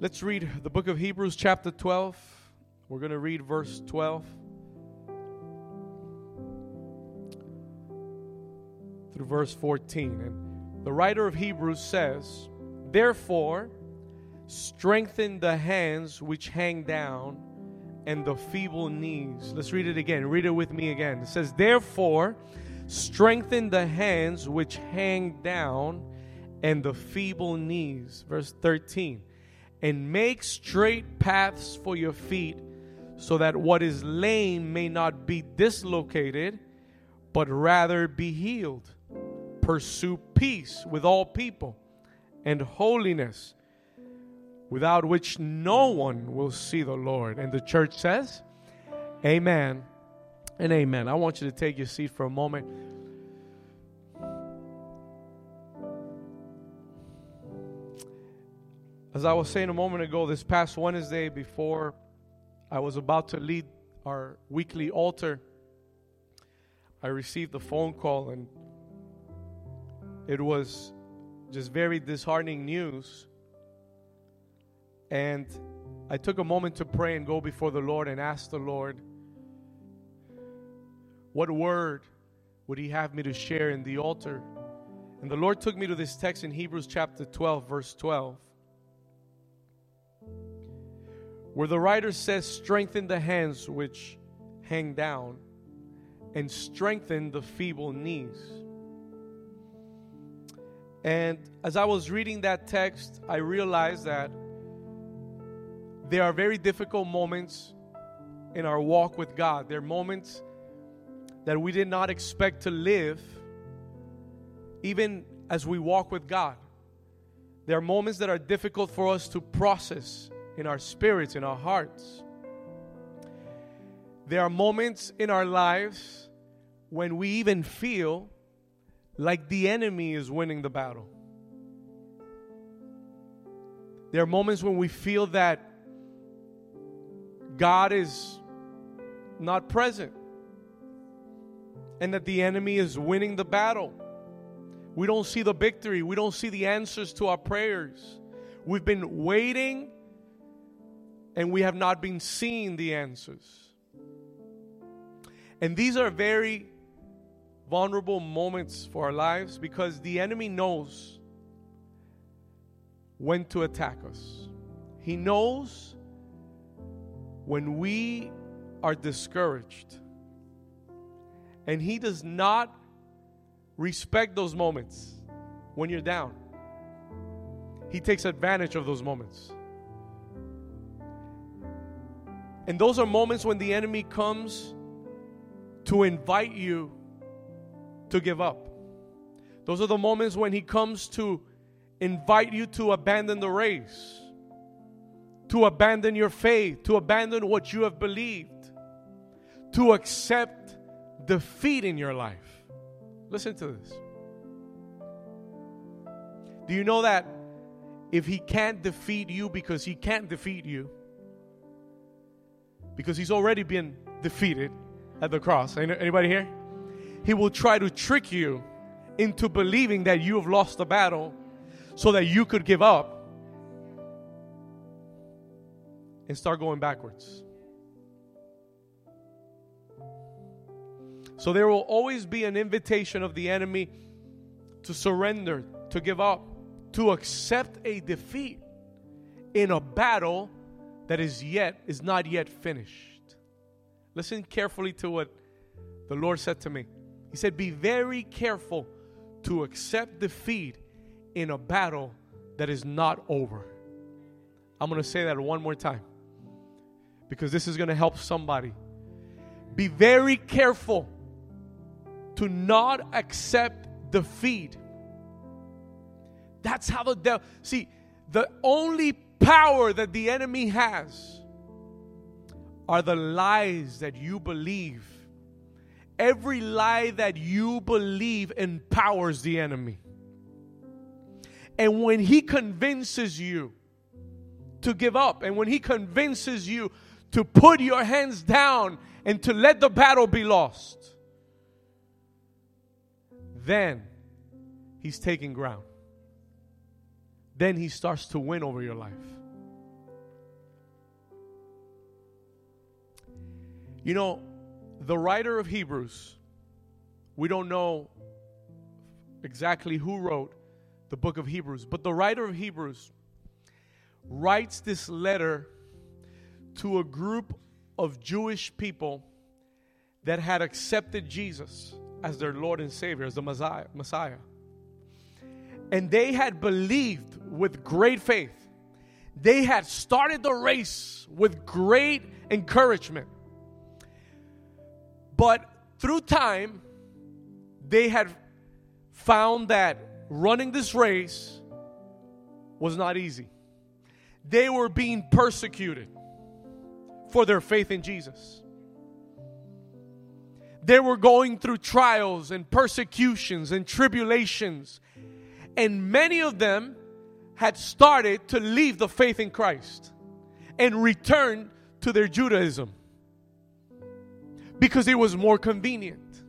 Let's read the book of Hebrews, chapter 12. We're going to read verse 12 through verse 14. And the writer of Hebrews says, Therefore, strengthen the hands which hang down and the feeble knees. Let's read it again. Read it with me again. It says, Therefore, strengthen the hands which hang down and the feeble knees. Verse 13. And make straight paths for your feet, so that what is lame may not be dislocated, but rather be healed. Pursue peace with all people and holiness, without which no one will see the Lord. And the church says, Amen and amen. I want you to take your seat for a moment. As I was saying a moment ago, this past Wednesday, before I was about to lead our weekly altar, I received a phone call, and it was just very disheartening news. And I took a moment to pray and go before the Lord and ask the Lord, what word would He have me to share in the altar? And the Lord took me to this text in Hebrews chapter 12, verse 12 where the writer says, Strengthen the hands which hang down, and strengthen the feeble knees. And as I was reading that text, I realized that there are very difficult moments in our walk with God. There are moments that we did not expect to live, even as we walk with God. There are moments that are difficult for us to process in our spirits, in our hearts. There are moments in our lives when we even feel like the enemy is winning the battle. There are moments when we feel that God is not present and that the enemy is winning the battle. We don't see the victory, we don't see the answers to our prayers. We've been waiting and we have not been seeing the answers. And these are very vulnerable moments for our lives because the enemy knows when to attack us. He knows when we are discouraged. And he does not respect those moments when you're down. He takes advantage of those moments. And those are moments when the enemy comes to invite you to give up. Those are the moments when he comes to invite you to abandon the race, to abandon your faith, to abandon what you have believed, to accept defeat in your life. Listen to this. Do you know that if he can't defeat you because he can't defeat you, because he's already been defeated at the cross. Anybody here? He will try to trick you into believing that you have lost the battle so that you could give up and start going backwards. So there will always be an invitation of the enemy to surrender, to give up, to accept a defeat in a battle that is yet is not yet finished. Listen carefully to what the Lord said to me. He said, "Be very careful to accept defeat in a battle that is not over." I'm going to say that one more time because this is going to help somebody. Be very careful to not accept defeat. That's how the devil, see, the only power that the enemy has are the lies that you believe. Every lie that you believe empowers the enemy. And when he convinces you to give up, and when he convinces you to put your hands down and to let the battle be lost, then he's taking ground then He starts to win over your life. You know, the writer of Hebrews, we don't know exactly who wrote the book of Hebrews, but the writer of Hebrews writes this letter to a group of Jewish people that had accepted Jesus as their Lord and Savior, as the Messiah. And they had believed with great faith. They had started the race with great encouragement. But through time, they had found that running this race was not easy. They were being persecuted for their faith in Jesus. They were going through trials and persecutions and tribulations. And many of them had started to leave the faith in Christ and return to their Judaism because it was more convenient.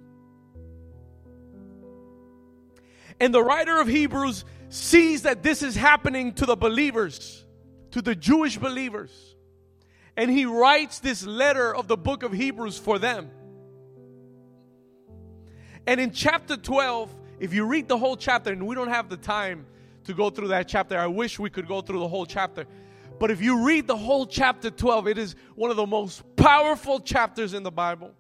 And the writer of Hebrews sees that this is happening to the believers, to the Jewish believers. And he writes this letter of the book of Hebrews for them. And in chapter 12, if you read the whole chapter, and we don't have the time to go through that chapter, I wish we could go through the whole chapter. But if you read the whole chapter 12, it is one of the most powerful chapters in the Bible.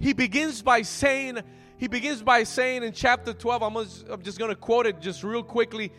He begins by saying, he begins by saying in chapter 12, I'm just, I'm just going to quote it just real quickly.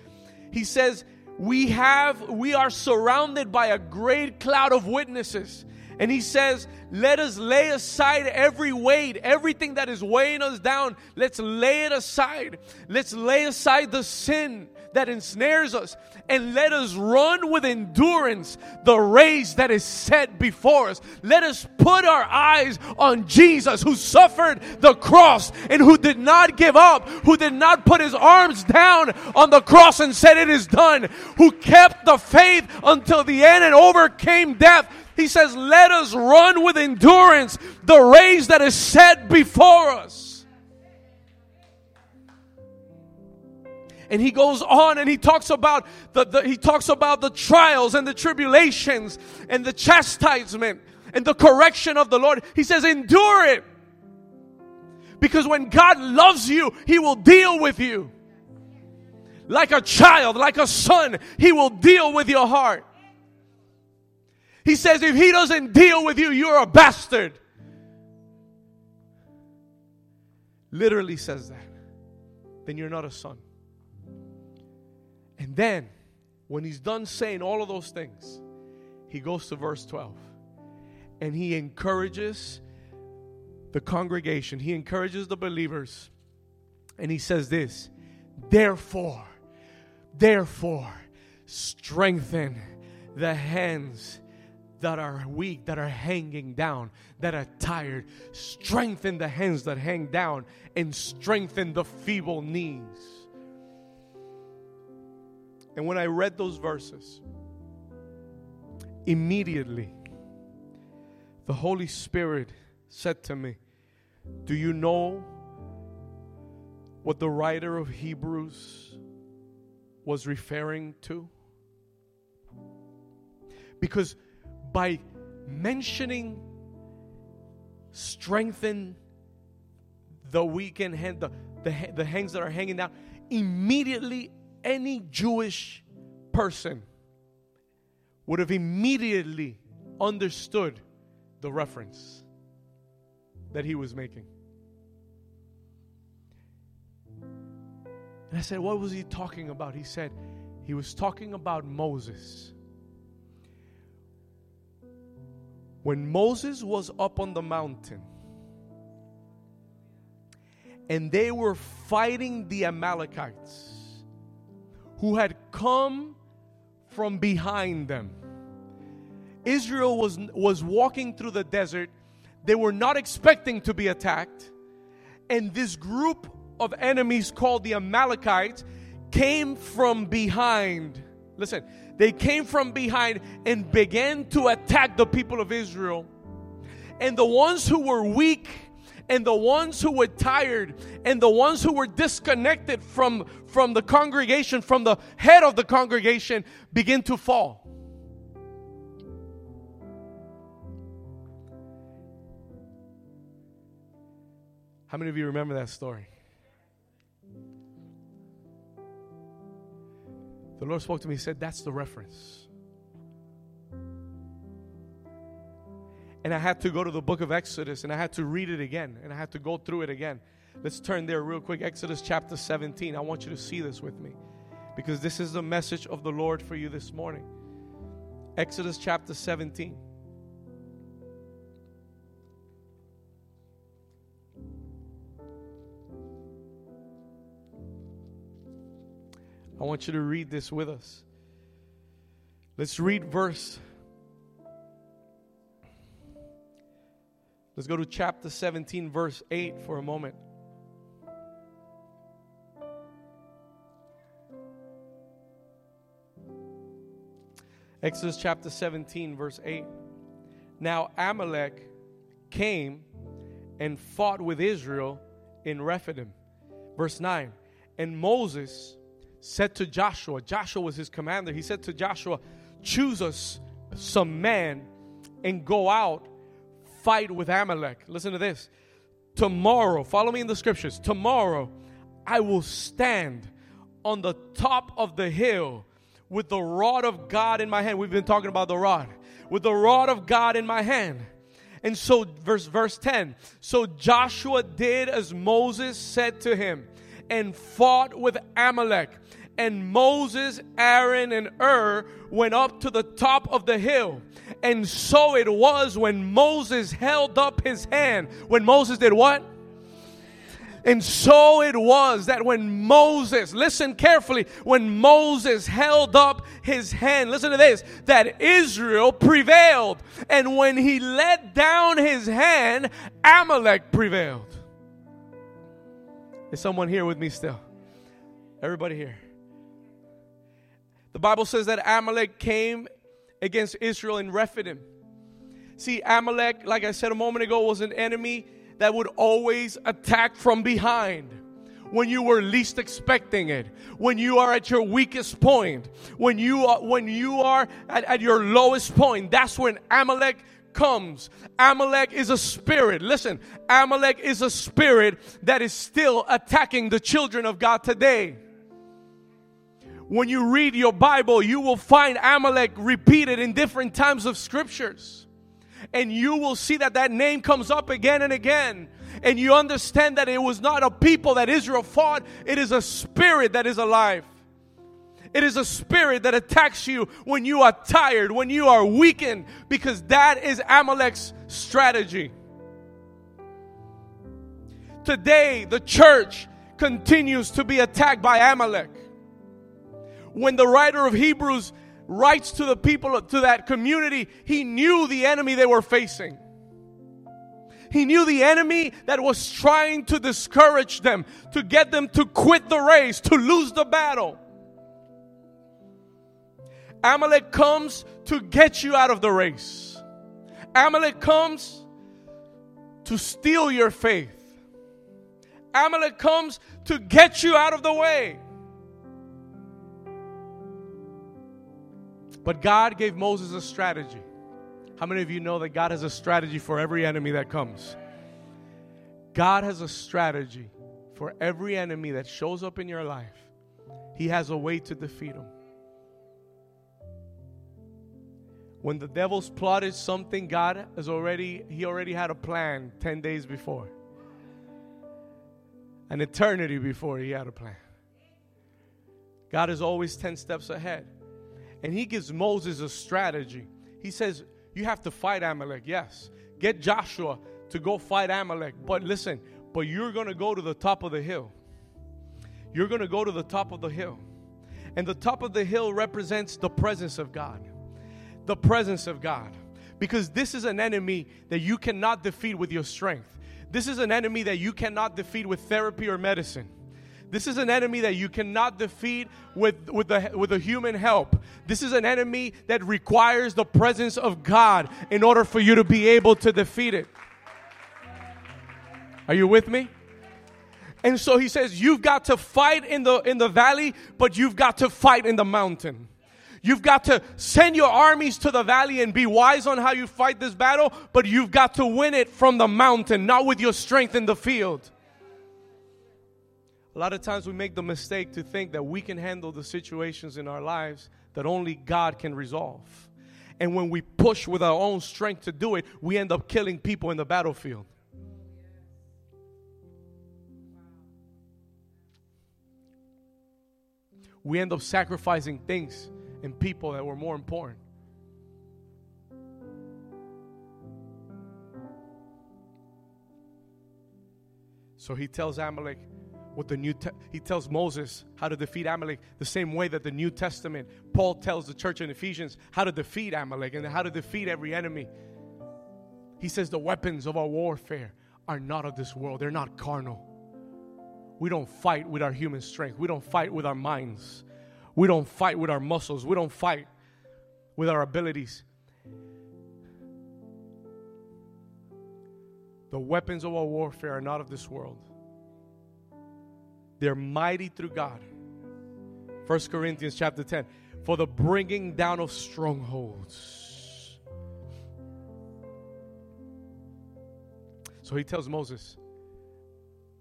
He says, We have, we are surrounded by a great cloud of witnesses. And he says, Let us lay aside every weight, everything that is weighing us down. Let's lay it aside. Let's lay aside the sin that ensnares us and let us run with endurance the race that is set before us. Let us put our eyes on Jesus who suffered the cross and who did not give up, who did not put his arms down on the cross and said, It is done, who kept the faith until the end and overcame death. He says, Let us run with endurance the race that is set before us. and he goes on and he talks about the, the, he talks about the trials and the tribulations and the chastisement and the correction of the Lord. He says, endure it. Because when God loves you, he will deal with you. Like a child, like a son, he will deal with your heart. He says, if he doesn't deal with you, you're a bastard. Literally says that. Then you're not a son. And then, when he's done saying all of those things, he goes to verse 12 and he encourages the congregation, he encourages the believers, and he says this Therefore, therefore, strengthen the hands that are weak, that are hanging down, that are tired. Strengthen the hands that hang down and strengthen the feeble knees. And when I read those verses, immediately the Holy Spirit said to me, Do you know what the writer of Hebrews was referring to? Because by mentioning strengthen the weakened hand, the, the, the hands that are hanging down, immediately any Jewish person would have immediately understood the reference that he was making. And I said, What was he talking about? He said, He was talking about Moses. When Moses was up on the mountain and they were fighting the Amalekites who had come from behind them. Israel was, was walking through the desert. They were not expecting to be attacked. And this group of enemies called the Amalekites came from behind. Listen, they came from behind and began to attack the people of Israel. And the ones who were weak, and the ones who were tired, and the ones who were disconnected from, from the congregation, from the head of the congregation, begin to fall. How many of you remember that story? The Lord spoke to me, He said, That's the reference. And I had to go to the book of Exodus and I had to read it again and I had to go through it again. Let's turn there real quick. Exodus chapter 17. I want you to see this with me because this is the message of the Lord for you this morning. Exodus chapter 17. I want you to read this with us. Let's read verse. Let's go to chapter 17, verse 8 for a moment. Exodus chapter 17, verse 8. Now Amalek came and fought with Israel in Rephidim. Verse 9. And Moses said to Joshua, Joshua was his commander, he said to Joshua, Choose us some men and go out, fight with Amalek. Listen to this. Tomorrow, follow me in the scriptures. Tomorrow, I will stand on the top of the hill with the rod of God in my hand. We've been talking about the rod. With the rod of God in my hand. And so, verse, verse 10 So Joshua did as Moses said to him and fought with Amalek. And Moses, Aaron, and Hur went up to the top of the hill. And so it was when Moses held up his hand. When Moses did what? And so it was that when Moses, listen carefully, when Moses held up his hand, listen to this, that Israel prevailed. And when he let down his hand, Amalek prevailed. Is someone here with me still? Everybody here. The Bible says that Amalek came against Israel in Rephidim. See, Amalek, like I said a moment ago, was an enemy that would always attack from behind when you were least expecting it, when you are at your weakest point, when you are, when you are at, at your lowest point. That's when Amalek comes. Amalek is a spirit. Listen, Amalek is a spirit that is still attacking the children of God today. When you read your Bible, you will find Amalek repeated in different times of scriptures and you will see that that name comes up again and again. And you understand that it was not a people that Israel fought, it is a spirit that is alive. It is a spirit that attacks you when you are tired, when you are weakened, because that is Amalek's strategy. Today, the church continues to be attacked by Amalek. When the writer of Hebrews writes to the people, to that community, he knew the enemy they were facing. He knew the enemy that was trying to discourage them, to get them to quit the race, to lose the battle. Amalek comes to get you out of the race. Amalek comes to steal your faith. Amalek comes to get you out of the way. But God gave Moses a strategy. How many of you know that God has a strategy for every enemy that comes? God has a strategy for every enemy that shows up in your life. He has a way to defeat them. When the devil's plotted something, God has already he already had a plan 10 days before. An eternity before he had a plan. God is always 10 steps ahead. And he gives Moses a strategy. He says, You have to fight Amalek, yes. Get Joshua to go fight Amalek. But listen, but you're going to go to the top of the hill. You're going to go to the top of the hill. And the top of the hill represents the presence of God. The presence of God. Because this is an enemy that you cannot defeat with your strength. This is an enemy that you cannot defeat with therapy or medicine. This is an enemy that you cannot defeat with, with, the, with the human help. This is an enemy that requires the presence of God in order for you to be able to defeat it. Are you with me? And so he says, You've got to fight in the, in the valley, but you've got to fight in the mountain. You've got to send your armies to the valley and be wise on how you fight this battle, but you've got to win it from the mountain, not with your strength in the field. A lot of times we make the mistake to think that we can handle the situations in our lives that only God can resolve. And when we push with our own strength to do it, we end up killing people in the battlefield. We end up sacrificing things and people that were more important. So he tells Amalek what the new te- he tells Moses how to defeat Amalek the same way that the New Testament Paul tells the church in Ephesians how to defeat Amalek and how to defeat every enemy. He says the weapons of our warfare are not of this world. They're not carnal. We don't fight with our human strength. We don't fight with our minds. We don't fight with our muscles. We don't fight with our abilities. The weapons of our warfare are not of this world. They're mighty through God. 1 Corinthians chapter 10 for the bringing down of strongholds. So he tells Moses,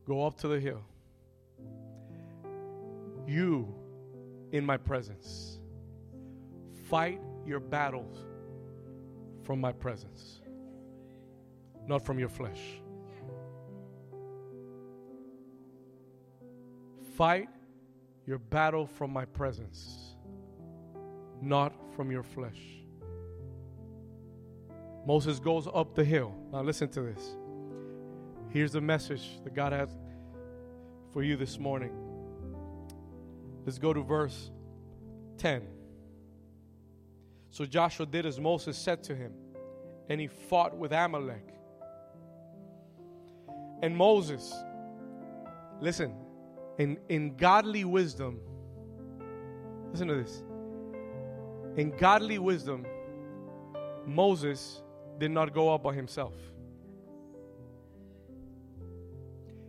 Go up to the hill. You in my presence. Fight your battles from my presence not from your flesh. Fight your battle from my presence, not from your flesh. Moses goes up the hill. Now, listen to this. Here's the message that God has for you this morning. Let's go to verse 10. So Joshua did as Moses said to him, and he fought with Amalek and Moses. Listen, in, in godly wisdom, listen to this. In godly wisdom, Moses did not go up by himself.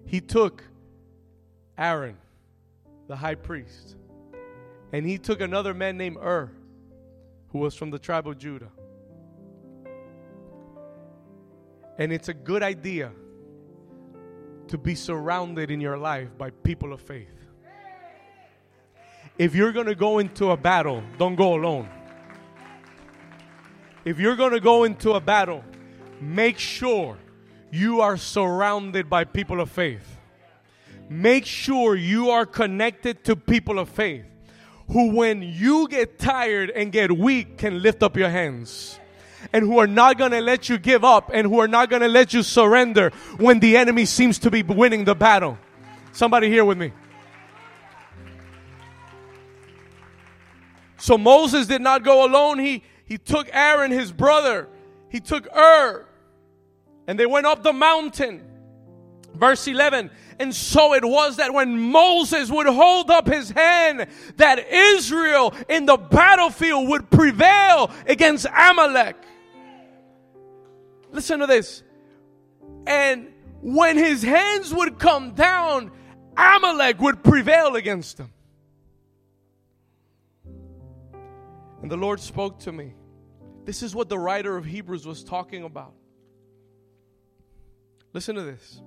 He took Aaron, the high priest, and he took another man named Ur, who was from the tribe of Judah. And it's a good idea to be surrounded in your life by people of faith. If you're going to go into a battle, don't go alone. If you're going to go into a battle, make sure you are surrounded by people of faith. Make sure you are connected to people of faith who, when you get tired and get weak, can lift up your hands and who are not going to let you give up and who are not going to let you surrender when the enemy seems to be winning the battle. Somebody here with me. So Moses did not go alone. He, he took Aaron, his brother. He took Ur. And they went up the mountain. Verse 11. And so it was that when Moses would hold up his hand, that Israel in the battlefield would prevail against Amalek. Listen to this. And when his hands would come down, Amalek would prevail against them. And the Lord spoke to me. This is what the writer of Hebrews was talking about. Listen to this.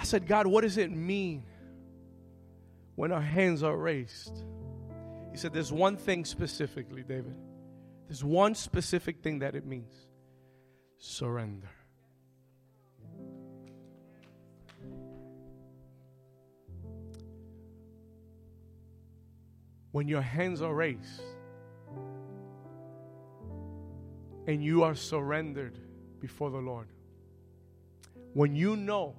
I said, God, what does it mean when our hands are raised? He said, There's one thing specifically, David. There's one specific thing that it means surrender. When your hands are raised and you are surrendered before the Lord, when you know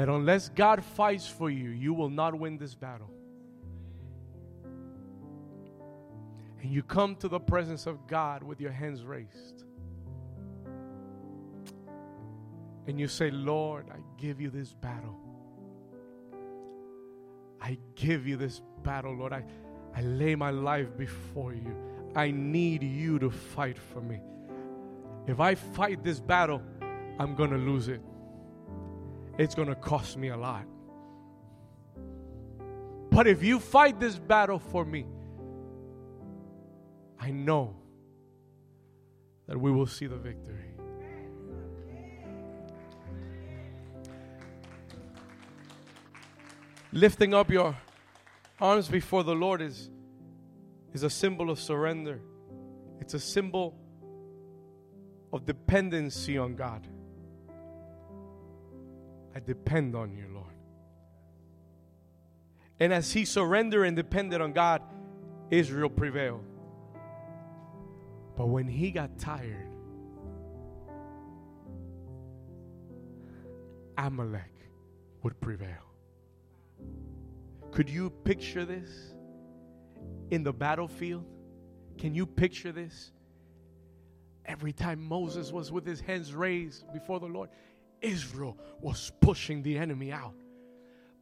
that unless God fights for you, you will not win this battle. And you come to the presence of God with your hands raised. And you say, Lord, I give you this battle. I give you this battle, Lord. I, I lay my life before you. I need you to fight for me. If I fight this battle, I'm going to lose it it's going to cost me a lot. But if you fight this battle for me, I know that we will see the victory. Lifting up your arms before the Lord is, is a symbol of surrender, it's a symbol of dependency on God. I depend on you, Lord. And as he surrendered and depended on God, Israel prevailed. But when he got tired, Amalek would prevail. Could you picture this in the battlefield? Can you picture this? Every time Moses was with his hands raised before the Lord, Israel was pushing the enemy out.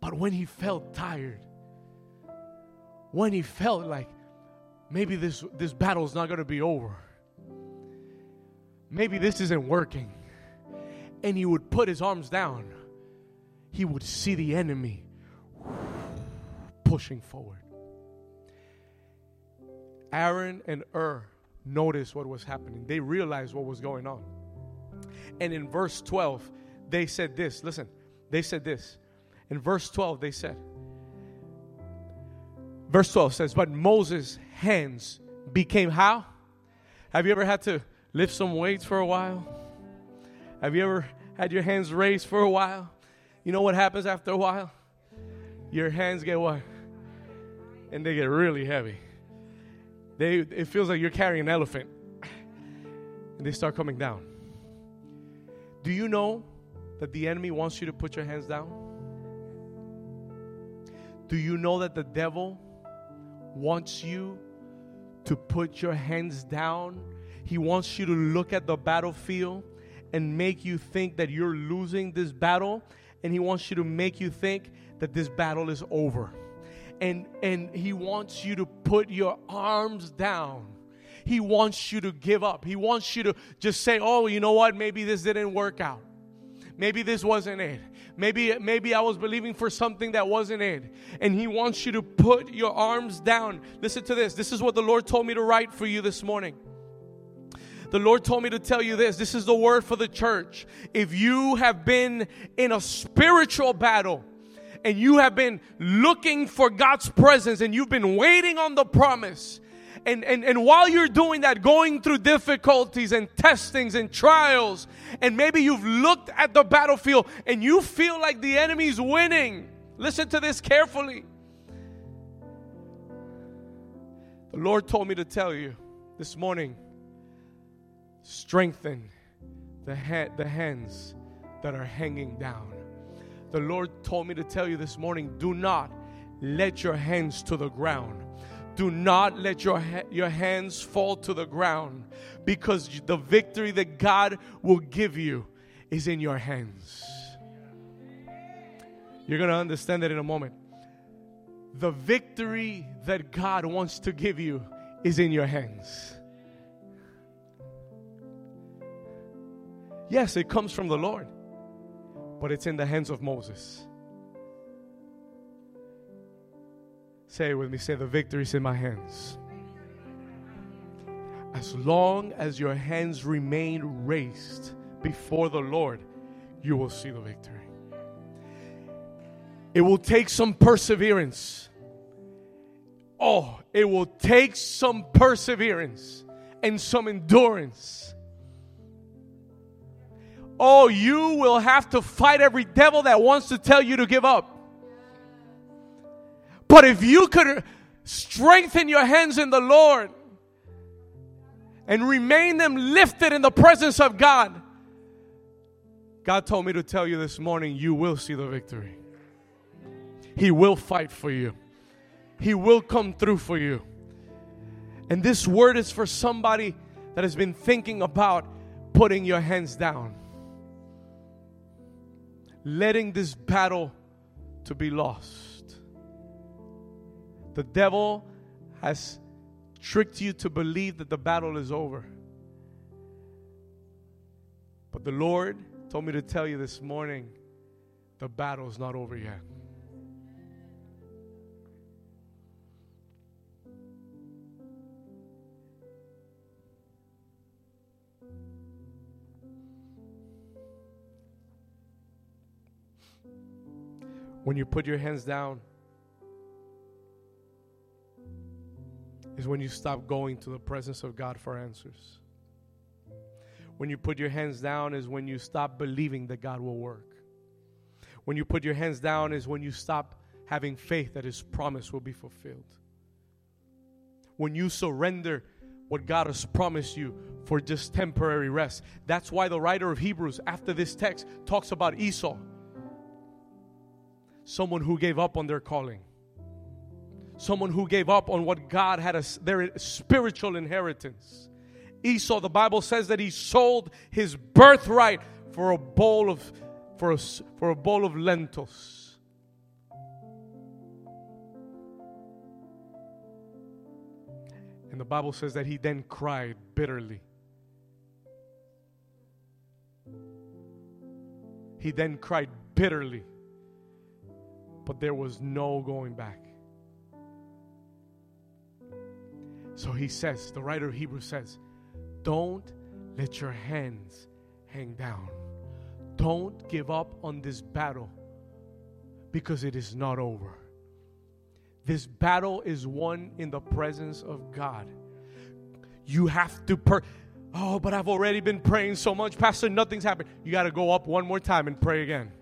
But when he felt tired, when he felt like maybe this, this battle is not going to be over, maybe this isn't working, and he would put his arms down, he would see the enemy pushing forward. Aaron and Hur noticed what was happening. They realized what was going on. And in verse 12, they said this. Listen, they said this. In verse 12, they said, verse 12 says, But Moses' hands became how? Have you ever had to lift some weights for a while? Have you ever had your hands raised for a while? You know what happens after a while? Your hands get what? And they get really heavy. They, it feels like you're carrying an elephant. And they start coming down. Do you know that the enemy wants you to put your hands down? Do you know that the devil wants you to put your hands down? He wants you to look at the battlefield and make you think that you're losing this battle, and he wants you to make you think that this battle is over. And and he wants you to put your arms down. He wants you to give up. He wants you to just say, "Oh, you know what? Maybe this didn't work out." Maybe this wasn't it. Maybe maybe I was believing for something that wasn't it. And he wants you to put your arms down. Listen to this. This is what the Lord told me to write for you this morning. The Lord told me to tell you this. This is the word for the church. If you have been in a spiritual battle, and you have been looking for God's presence and you've been waiting on the promise, and, and, and while you're doing that, going through difficulties and testings and trials, and maybe you've looked at the battlefield and you feel like the enemy's winning. Listen to this carefully. The Lord told me to tell you this morning strengthen the, ha- the hands that are hanging down. The Lord told me to tell you this morning do not let your hands to the ground. Do not let your, ha- your hands fall to the ground because the victory that God will give you is in your hands. You're going to understand that in a moment. The victory that God wants to give you is in your hands. Yes, it comes from the Lord, but it's in the hands of Moses. Say it with me. Say, the victory's in my hands. As long as your hands remain raised before the Lord, you will see the victory. It will take some perseverance. Oh, it will take some perseverance and some endurance. Oh, you will have to fight every devil that wants to tell you to give up. But if you could strengthen your hands in the Lord and remain them lifted in the presence of God, God told me to tell you this morning, you will see the victory. He will fight for you. He will come through for you. And this word is for somebody that has been thinking about putting your hands down, letting this battle to be lost. The devil has tricked you to believe that the battle is over. But the Lord told me to tell you this morning the battle is not over yet. When you put your hands down, is when you stop going to the presence of God for answers. When you put your hands down, is when you stop believing that God will work. When you put your hands down, is when you stop having faith that His promise will be fulfilled. When you surrender what God has promised you for just temporary rest. That's why the writer of Hebrews, after this text, talks about Esau someone who gave up on their calling, someone who gave up on what God had as their spiritual inheritance. Esau, the Bible says that he sold his birthright for a bowl of for a, for a bowl of lentils. And the Bible says that he then cried bitterly. He then cried bitterly. But there was no going back. So he says, the writer of Hebrews says, don't let your hands hang down. Don't give up on this battle because it is not over. This battle is won in the presence of God. You have to per Oh, but I've already been praying so much, Pastor, nothing's happened. You got to go up one more time and pray again.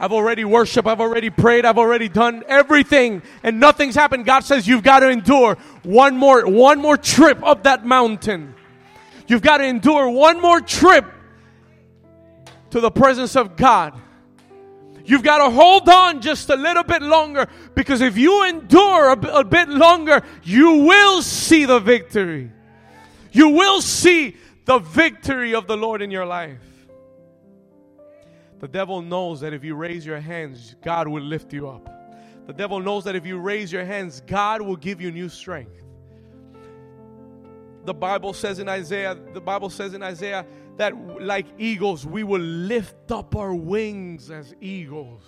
I've already worshiped, I've already prayed, I've already done everything, and nothing's happened. God says you've got to endure one more, one more trip up that mountain. You've got to endure one more trip to the presence of God. You've got to hold on just a little bit longer because if you endure a, b- a bit longer, you will see the victory. You will see the victory of the Lord in your life. The devil knows that if you raise your hands, God will lift you up. The devil knows that if you raise your hands, God will give you new strength. The Bible says in Isaiah, the Bible says in Isaiah that like eagles, we will lift up our wings as eagles.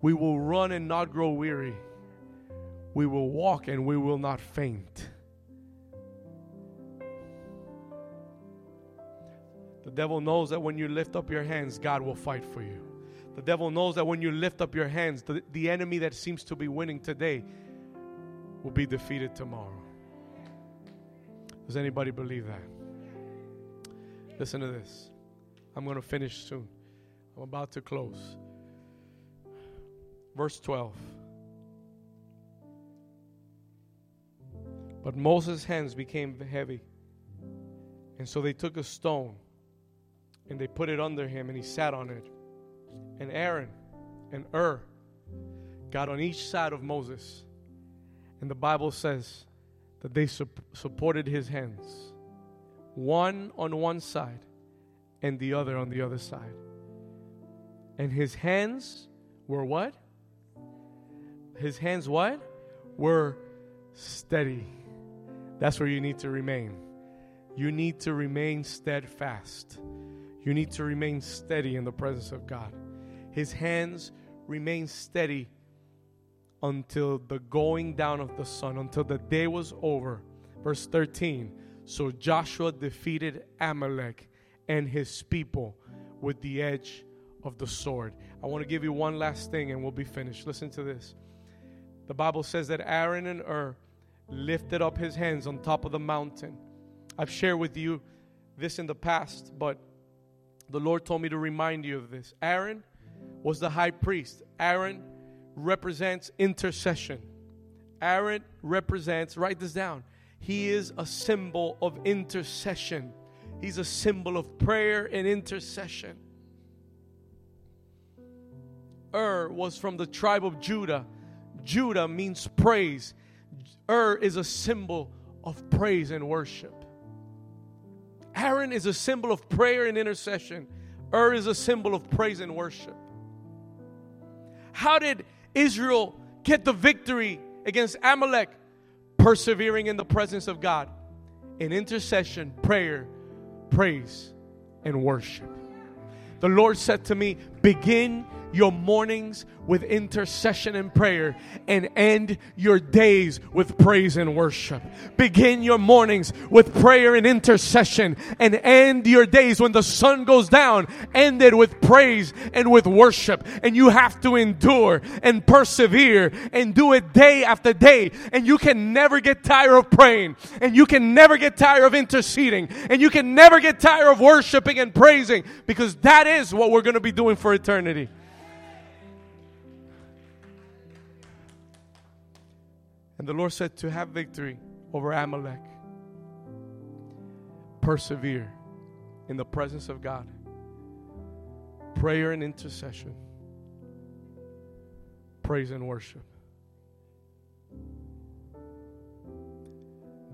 We will run and not grow weary. We will walk and we will not faint. The devil knows that when you lift up your hands, God will fight for you. The devil knows that when you lift up your hands, the, the enemy that seems to be winning today will be defeated tomorrow. Does anybody believe that? Listen to this. I'm going to finish soon. I'm about to close. Verse 12. But Moses' hands became heavy. And so they took a stone and they put it under him and he sat on it. And Aaron and Hur got on each side of Moses. And the Bible says that they su- supported his hands, one on one side and the other on the other side. And his hands were what? His hands what? Were steady. That's where you need to remain. You need to remain steadfast. You need to remain steady in the presence of God. His hands remain steady until the going down of the sun, until the day was over. Verse 13 So Joshua defeated Amalek and his people with the edge of the sword. I want to give you one last thing and we'll be finished. Listen to this. The Bible says that Aaron and Hur lifted up his hands on top of the mountain. I've shared with you this in the past, but the Lord told me to remind you of this. Aaron was the high priest. Aaron represents intercession. Aaron represents, write this down, he is a symbol of intercession. He's a symbol of prayer and intercession. Ur was from the tribe of Judah. Judah means praise. Ur is a symbol of praise and worship. Aaron is a symbol of prayer and intercession. Ur is a symbol of praise and worship. How did Israel get the victory against Amalek? Persevering in the presence of God in intercession, prayer, praise, and worship. The Lord said to me, Begin your mornings with intercession and prayer and end your days with praise and worship. Begin your mornings with prayer and intercession and end your days when the sun goes down, end it with praise and with worship. And you have to endure and persevere and do it day after day. And you can never get tired of praying and you can never get tired of interceding and you can never get tired of worshiping and praising because that is what we're going to be doing for eternity. And the Lord said to have victory over Amalek, persevere in the presence of God, prayer and intercession, praise and worship.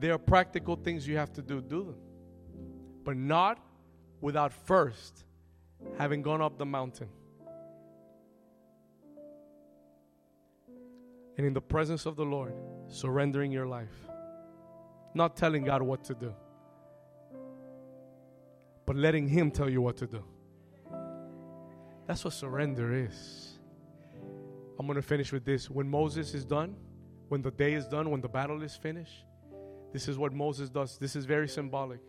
There are practical things you have to do, do them, but not without first having gone up the mountain. And in the presence of the Lord, surrendering your life. Not telling God what to do, but letting Him tell you what to do. That's what surrender is. I'm going to finish with this. When Moses is done, when the day is done, when the battle is finished, this is what Moses does. This is very symbolic.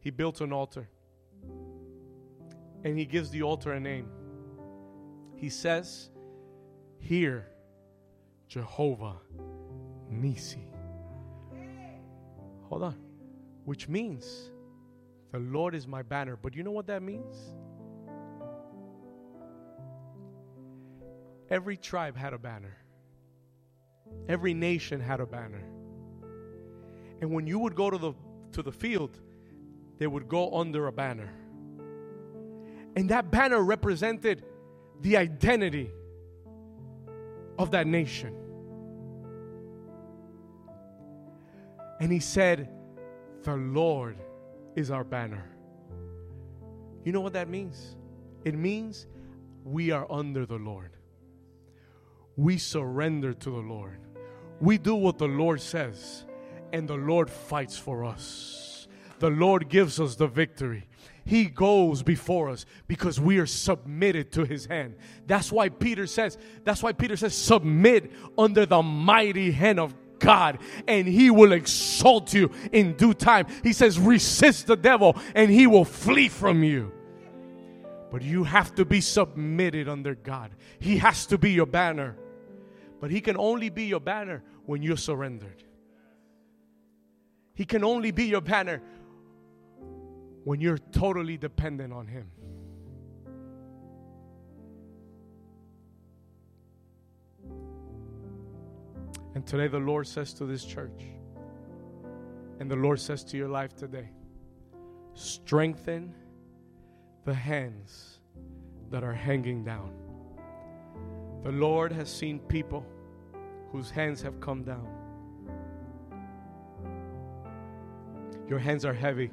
He built an altar and he gives the altar a name. He says, Here Jehovah Nissi. Hold on. Which means the Lord is my banner. But you know what that means? Every tribe had a banner. Every nation had a banner. And when you would go to the to the field, they would go under a banner. And that banner represented the identity of that nation. And he said, The Lord is our banner. You know what that means? It means we are under the Lord. We surrender to the Lord. We do what the Lord says, and the Lord fights for us. The Lord gives us the victory. He goes before us because we are submitted to his hand. That's why Peter says, that's why Peter says, submit under the mighty hand of God and he will exalt you in due time. He says, resist the devil and he will flee from you. But you have to be submitted under God. He has to be your banner. But he can only be your banner when you're surrendered. He can only be your banner when you're totally dependent on him. And today, the Lord says to this church, and the Lord says to your life today strengthen the hands that are hanging down. The Lord has seen people whose hands have come down. Your hands are heavy.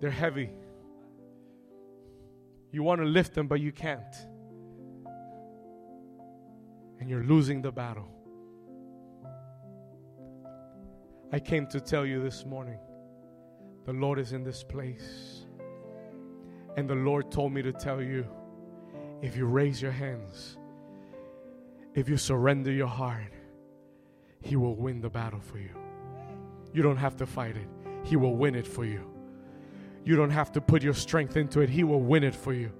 They're heavy. You want to lift them, but you can't and you're losing the battle. I came to tell you this morning the Lord is in this place. And the Lord told me to tell you if you raise your hands, if you surrender your heart, He will win the battle for you. You don't have to fight it, He will win it for you. You don't have to put your strength into it, He will win it for you.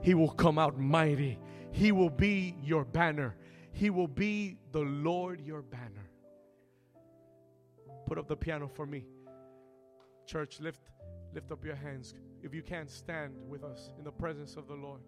He will come out mighty he will be your banner. He will be the Lord your banner. Put up the piano for me. Church, lift lift up your hands. If you can't stand with us in the presence of the Lord.